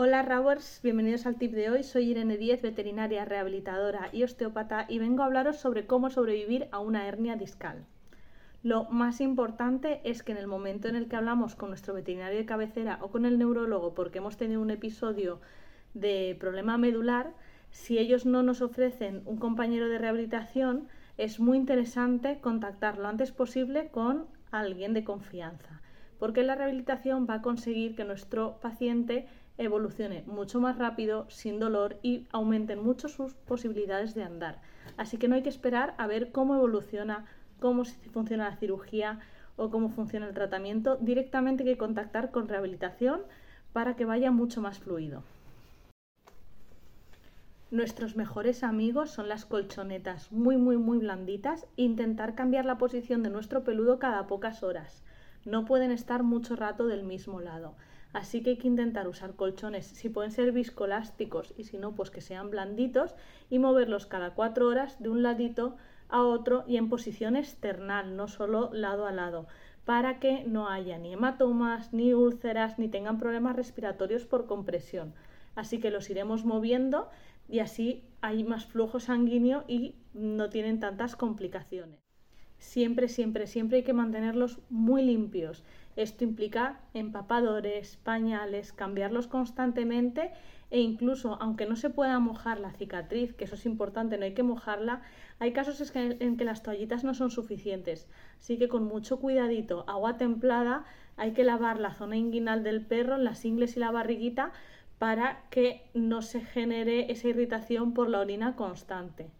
Hola Rawers, bienvenidos al tip de hoy. Soy Irene Díez, veterinaria, rehabilitadora y osteópata y vengo a hablaros sobre cómo sobrevivir a una hernia discal. Lo más importante es que en el momento en el que hablamos con nuestro veterinario de cabecera o con el neurólogo porque hemos tenido un episodio de problema medular, si ellos no nos ofrecen un compañero de rehabilitación, es muy interesante contactar lo antes posible con alguien de confianza, porque la rehabilitación va a conseguir que nuestro paciente evolucione mucho más rápido, sin dolor y aumenten mucho sus posibilidades de andar. Así que no hay que esperar a ver cómo evoluciona, cómo funciona la cirugía o cómo funciona el tratamiento. Directamente hay que contactar con rehabilitación para que vaya mucho más fluido. Nuestros mejores amigos son las colchonetas muy muy muy blanditas intentar cambiar la posición de nuestro peludo cada pocas horas. No pueden estar mucho rato del mismo lado. Así que hay que intentar usar colchones, si pueden ser viscolásticos y si no, pues que sean blanditos y moverlos cada cuatro horas de un ladito a otro y en posición external, no solo lado a lado, para que no haya ni hematomas, ni úlceras, ni tengan problemas respiratorios por compresión. Así que los iremos moviendo y así hay más flujo sanguíneo y no tienen tantas complicaciones. Siempre, siempre, siempre hay que mantenerlos muy limpios. Esto implica empapadores, pañales, cambiarlos constantemente e incluso, aunque no se pueda mojar la cicatriz, que eso es importante, no hay que mojarla, hay casos en que las toallitas no son suficientes. Así que con mucho cuidadito, agua templada, hay que lavar la zona inguinal del perro, las ingles y la barriguita para que no se genere esa irritación por la orina constante.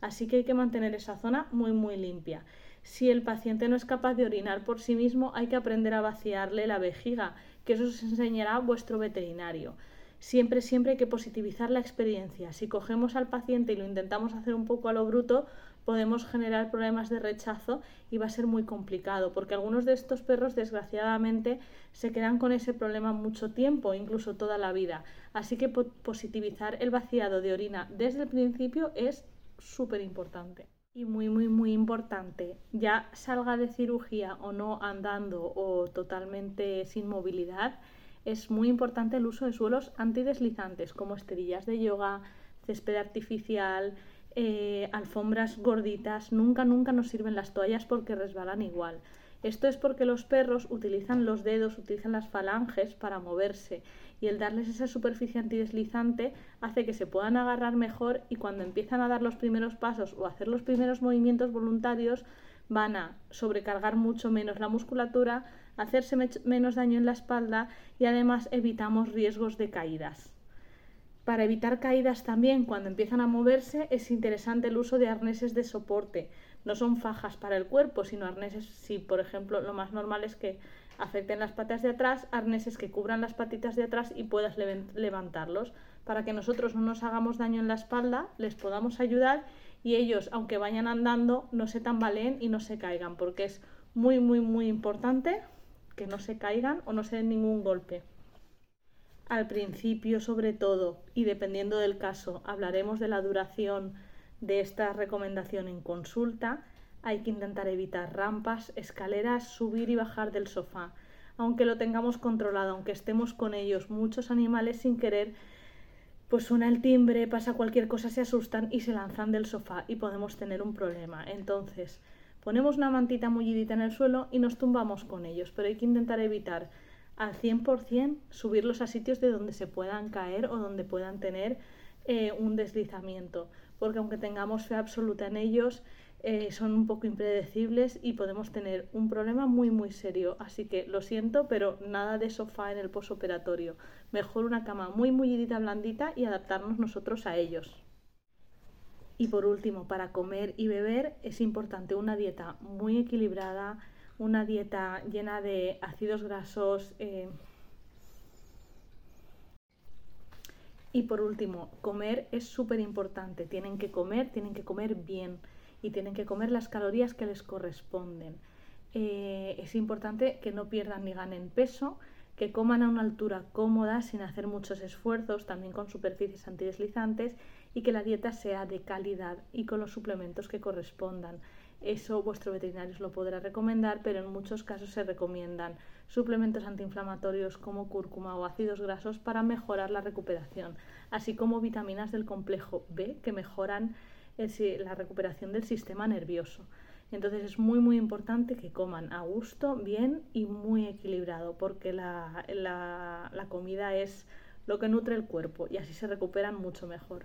Así que hay que mantener esa zona muy muy limpia. Si el paciente no es capaz de orinar por sí mismo, hay que aprender a vaciarle la vejiga, que eso os enseñará vuestro veterinario. Siempre, siempre hay que positivizar la experiencia. Si cogemos al paciente y lo intentamos hacer un poco a lo bruto, podemos generar problemas de rechazo y va a ser muy complicado, porque algunos de estos perros desgraciadamente se quedan con ese problema mucho tiempo, incluso toda la vida. Así que positivizar el vaciado de orina desde el principio es súper importante. Y muy, muy, muy importante, ya salga de cirugía o no andando o totalmente sin movilidad, es muy importante el uso de suelos antideslizantes como esterillas de yoga, césped artificial, eh, alfombras gorditas, nunca, nunca nos sirven las toallas porque resbalan igual. Esto es porque los perros utilizan los dedos, utilizan las falanges para moverse y el darles esa superficie antideslizante hace que se puedan agarrar mejor y cuando empiezan a dar los primeros pasos o hacer los primeros movimientos voluntarios van a sobrecargar mucho menos la musculatura, hacerse menos daño en la espalda y además evitamos riesgos de caídas. Para evitar caídas también cuando empiezan a moverse es interesante el uso de arneses de soporte. No son fajas para el cuerpo, sino arneses, si por ejemplo lo más normal es que afecten las patas de atrás, arneses que cubran las patitas de atrás y puedas levantarlos para que nosotros no nos hagamos daño en la espalda, les podamos ayudar y ellos, aunque vayan andando, no se tambaleen y no se caigan, porque es muy, muy, muy importante que no se caigan o no se den ningún golpe. Al principio, sobre todo, y dependiendo del caso, hablaremos de la duración de esta recomendación en consulta. Hay que intentar evitar rampas, escaleras, subir y bajar del sofá. Aunque lo tengamos controlado, aunque estemos con ellos, muchos animales sin querer, pues suena el timbre, pasa cualquier cosa, se asustan y se lanzan del sofá y podemos tener un problema. Entonces, ponemos una mantita mullidita en el suelo y nos tumbamos con ellos, pero hay que intentar evitar al 100% subirlos a sitios de donde se puedan caer o donde puedan tener eh, un deslizamiento, porque aunque tengamos fe absoluta en ellos, eh, son un poco impredecibles y podemos tener un problema muy muy serio. Así que lo siento, pero nada de sofá en el posoperatorio. Mejor una cama muy mullidita, blandita y adaptarnos nosotros a ellos. Y por último, para comer y beber es importante una dieta muy equilibrada, una dieta llena de ácidos grasos. Eh, y por último, comer es súper importante. Tienen que comer, tienen que comer bien y tienen que comer las calorías que les corresponden. Eh, es importante que no pierdan ni ganen peso, que coman a una altura cómoda sin hacer muchos esfuerzos, también con superficies antideslizantes y que la dieta sea de calidad y con los suplementos que correspondan. Eso vuestro veterinario lo podrá recomendar, pero en muchos casos se recomiendan suplementos antiinflamatorios como cúrcuma o ácidos grasos para mejorar la recuperación, así como vitaminas del complejo B que mejoran la recuperación del sistema nervioso. Entonces es muy muy importante que coman a gusto, bien y muy equilibrado, porque la, la comida es lo que nutre el cuerpo y así se recuperan mucho mejor.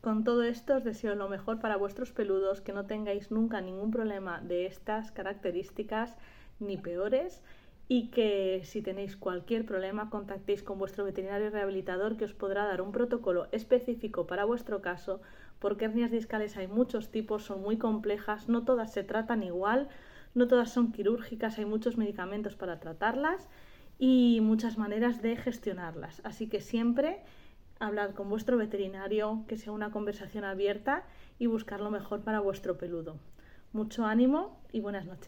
Con todo esto os deseo lo mejor para vuestros peludos, que no tengáis nunca ningún problema de estas características ni peores y que si tenéis cualquier problema contactéis con vuestro veterinario rehabilitador que os podrá dar un protocolo específico para vuestro caso porque hernias discales hay muchos tipos, son muy complejas, no todas se tratan igual, no todas son quirúrgicas, hay muchos medicamentos para tratarlas y muchas maneras de gestionarlas. Así que siempre hablad con vuestro veterinario, que sea una conversación abierta y buscar lo mejor para vuestro peludo. Mucho ánimo y buenas noches.